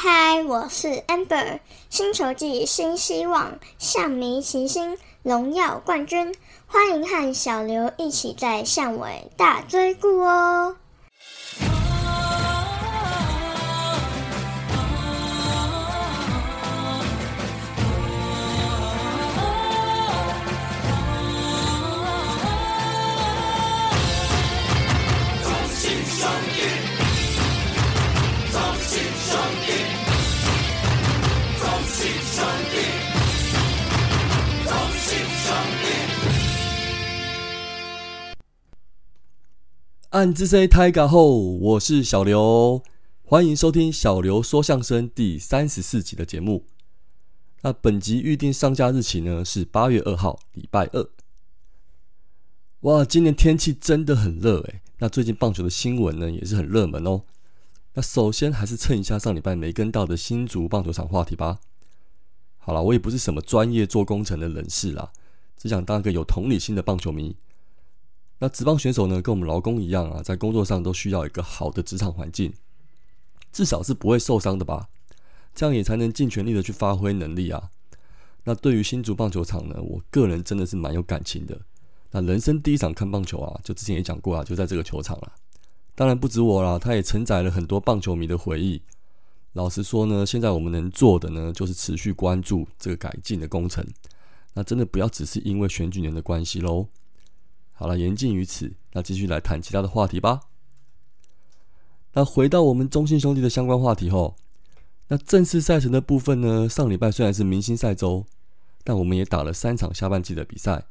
嗨，我是 Amber，星球季新希望，象迷齐星，荣耀冠军，欢迎和小刘一起在巷尾大追顾哦。暗之 C 泰嘎后，我是小刘，欢迎收听小刘说相声第三十四集的节目。那本集预定上架日期呢是八月二号，礼拜二。哇，今年天气真的很热诶。那最近棒球的新闻呢也是很热门哦。那首先还是蹭一下上礼拜没跟到的新竹棒球场话题吧。好了，我也不是什么专业做工程的人士啦，只想当个有同理心的棒球迷。那职棒选手呢，跟我们劳工一样啊，在工作上都需要一个好的职场环境，至少是不会受伤的吧？这样也才能尽全力的去发挥能力啊。那对于新竹棒球场呢，我个人真的是蛮有感情的。那人生第一场看棒球啊，就之前也讲过啊，就在这个球场了。当然不止我啦，它也承载了很多棒球迷的回忆。老实说呢，现在我们能做的呢，就是持续关注这个改进的工程。那真的不要只是因为选举年的关系喽。好了，言尽于此，那继续来谈其他的话题吧。那回到我们中信兄弟的相关话题后，那正式赛程的部分呢？上礼拜虽然是明星赛周，但我们也打了三场下半季的比赛。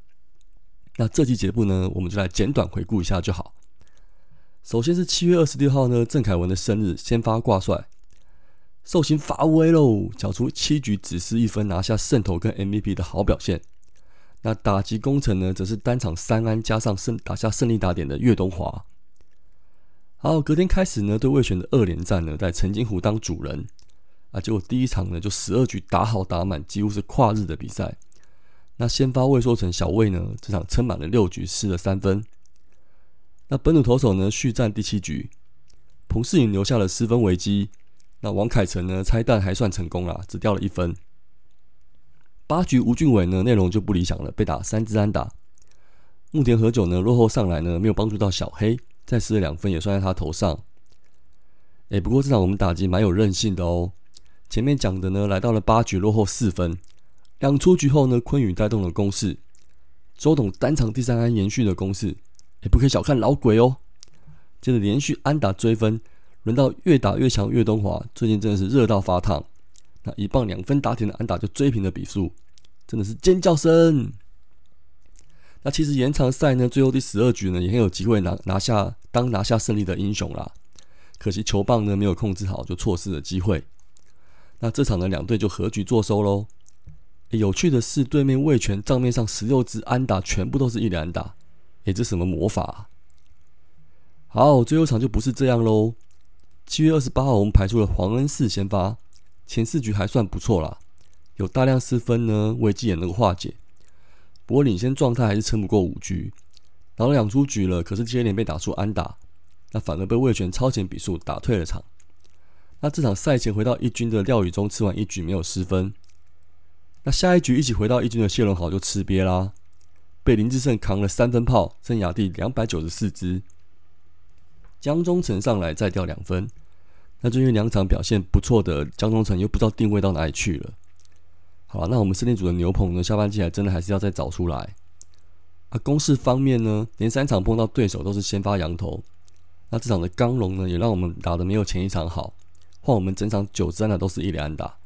那这期节目呢，我们就来简短回顾一下就好。首先是七月二十六号呢，郑凯文的生日，先发挂帅，寿星发威喽，缴出七局只失一分，拿下胜投跟 MVP 的好表现。那打击工程呢，则是单场三安加上胜打下胜利打点的岳东华。好，隔天开始呢，对魏选的二连战呢，在陈金湖当主人啊，结果第一场呢就十二局打好打满，几乎是跨日的比赛。那先发魏说成小魏呢，这场撑满了六局，失了三分。那本土投手呢续战第七局，彭世颖留下了失分危机。那王凯成呢拆弹还算成功啦，只掉了一分。八局吴俊伟呢，内容就不理想了，被打三支安打。木田和久呢，落后上来呢，没有帮助到小黑，再失了两分，也算在他头上。哎，不过这场我们打击蛮有韧性的哦。前面讲的呢，来到了八局落后四分，两出局后呢，昆宇带动了攻势，周董单场第三安延续的攻势，也不可以小看老鬼哦。接着连续安打追分，轮到越打越强岳东华，最近真的是热到发烫。那一棒两分打铁的安打就追平了比数，真的是尖叫声。那其实延长赛呢，最后第十二局呢，也很有机会拿拿下当拿下胜利的英雄啦。可惜球棒呢没有控制好，就错失了机会。那这场呢，两队就和局作收喽。有趣的是，对面魏权账面上十六支安打全部都是一连安打，哎，这什么魔法？好，最后场就不是这样喽。七月二十八号，我们排出了黄恩寺先发。前四局还算不错啦，有大量失分呢，危机也能够化解。不过领先状态还是撑不过五局，打了两出局了，可是接连被打出安打，那反而被魏权超前比数打退了场。那这场赛前回到一军的廖宇中吃完一局没有失分，那下一局一起回到一军的谢龙豪就吃瘪啦，被林志胜扛了三分炮，生涯第两百九十四支。江中城上来再掉两分。那就因为两场表现不错的江中城又不知道定位到哪里去了。好，那我们森林组的牛棚呢，下半季还真的还是要再找出来。啊，攻势方面呢，连三场碰到对手都是先发羊头。那这场的刚龙呢，也让我们打的没有前一场好。换我们整场九支呢都是一连打，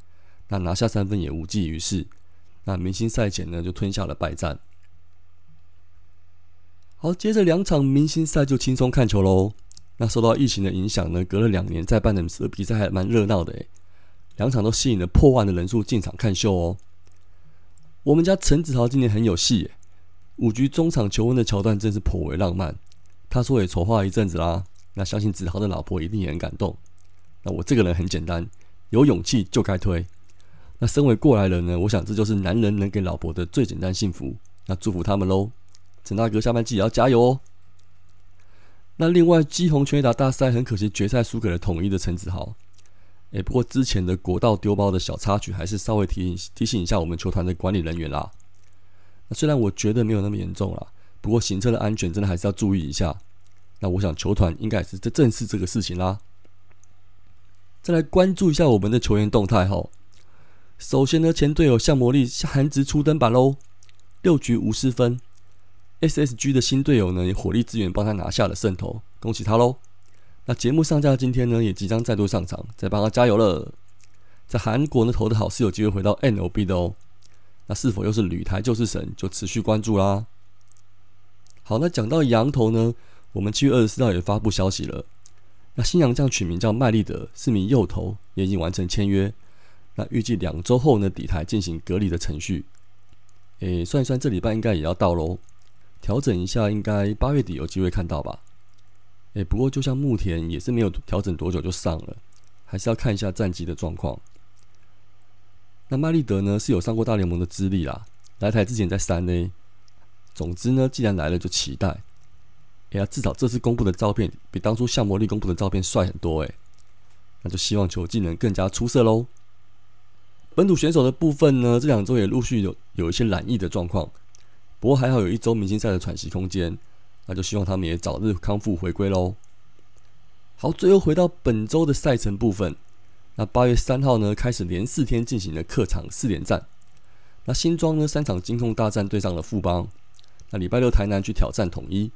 那拿下三分也无济于事。那明星赛前呢就吞下了败战。好，接着两场明星赛就轻松看球喽。那受到疫情的影响呢，隔了两年再办的比赛还蛮热闹的诶，两场都吸引了破万的人数进场看秀哦。我们家陈子豪今年很有戏诶，五局中场求婚的桥段真是颇为浪漫。他说也筹划一阵子啦，那相信子豪的老婆一定也很感动。那我这个人很简单，有勇气就该推。那身为过来人呢，我想这就是男人能给老婆的最简单幸福。那祝福他们喽，陈大哥下半季也要加油哦。那另外，基宏全垒打大赛很可惜决赛输给了统一的陈子豪。诶，不过之前的国道丢包的小插曲，还是稍微提醒提醒一下我们球团的管理人员啦。那虽然我觉得没有那么严重啦，不过行车的安全真的还是要注意一下。那我想球团应该是在正视这个事情啦。再来关注一下我们的球员动态哈。首先呢，前队友向魔力韩直初登板喽，六局无失分。SSG 的新队友呢，也火力支援帮他拿下了胜投，恭喜他喽。那节目上架今天呢，也即将再度上场，再帮他加油了。在韩国呢投的好，是有机会回到 NOB 的哦。那是否又是旅台救世神，就持续关注啦。好，那讲到羊头呢，我们七月二十四号也发布消息了。那新洋将取名叫麦利德，是名右投，也已经完成签约。那预计两周后呢，底台进行隔离的程序。诶，算一算，这礼拜应该也要到喽。调整一下，应该八月底有机会看到吧。哎，不过就像牧田也是没有调整多久就上了，还是要看一下战绩的状况。那麦利德呢是有上过大联盟的资历啦，来台之前在三 A。总之呢，既然来了就期待。哎呀，至少这次公布的照片比当初向魔力公布的照片帅很多哎，那就希望球技能更加出色喽。本土选手的部分呢，这两周也陆续有有一些染疫的状况，不过还好有一周明星赛的喘息空间。那就希望他们也早日康复回归喽。好，最后回到本周的赛程部分。那八月三号呢，开始连四天进行了客场四连战。那新庄呢，三场金控大战对上了富邦。那礼拜六台南去挑战统一。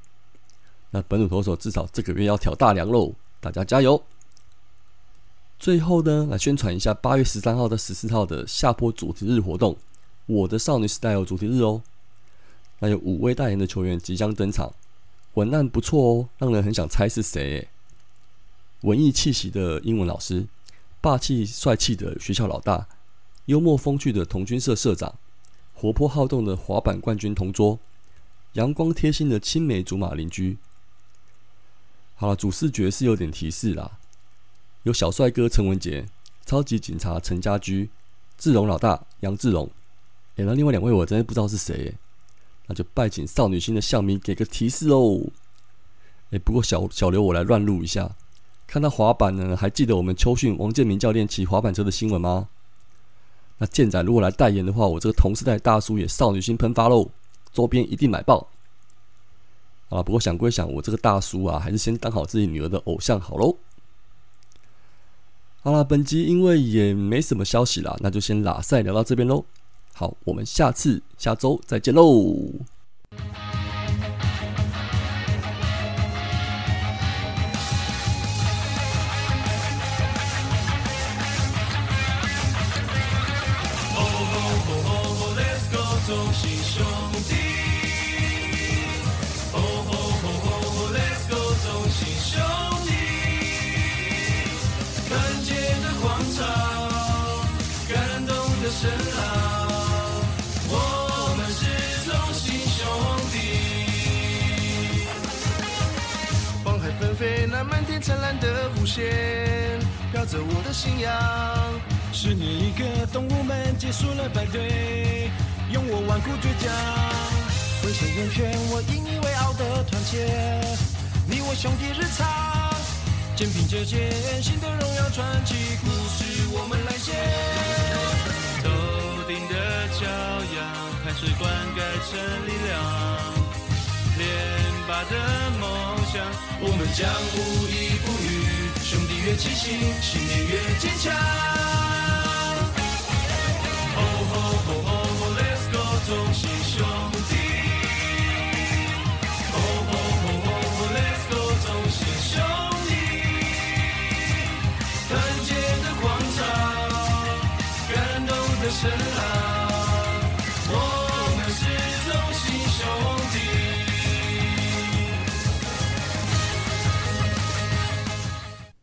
那本土投手至少这个月要挑大梁喽，大家加油！最后呢，来宣传一下八月十三号到十四号的下坡主题日活动。我的少女时代有主题日哦。那有五位代言的球员即将登场。文案不错哦，让人很想猜是谁。文艺气息的英文老师，霸气帅气的学校老大，幽默风趣的童军社社长，活泼好动的滑板冠军同桌，阳光贴心的青梅竹马邻居。好了，主视觉是有点提示啦，有小帅哥陈文杰，超级警察陈家驹，志荣老大杨志龙。哎，那另外两位我真的不知道是谁。那就拜请少女心的向迷给个提示哦。哎，不过小小刘我来乱录一下。看到滑板呢，还记得我们秋训王建民教练骑滑板车的新闻吗？那健仔如果来代言的话，我这个同时代大叔也少女心喷发喽，周边一定买爆。啊，不过想归想，我这个大叔啊，还是先当好自己女儿的偶像好喽。好了，本集因为也没什么消息啦，那就先拉赛聊到这边喽。好，我们下次下周再见喽。灿烂的弧线，飘着我的信仰。十年一个，动物们结束了排队，用我顽固倔强，挥手人圈，我引以为傲的团结。你我兄弟日常，肩并着肩，新的荣耀传奇故事我们来写。头顶的骄阳，汗水灌溉成力量。连霸的，我们将无依不语。兄弟越齐心，信念越坚强。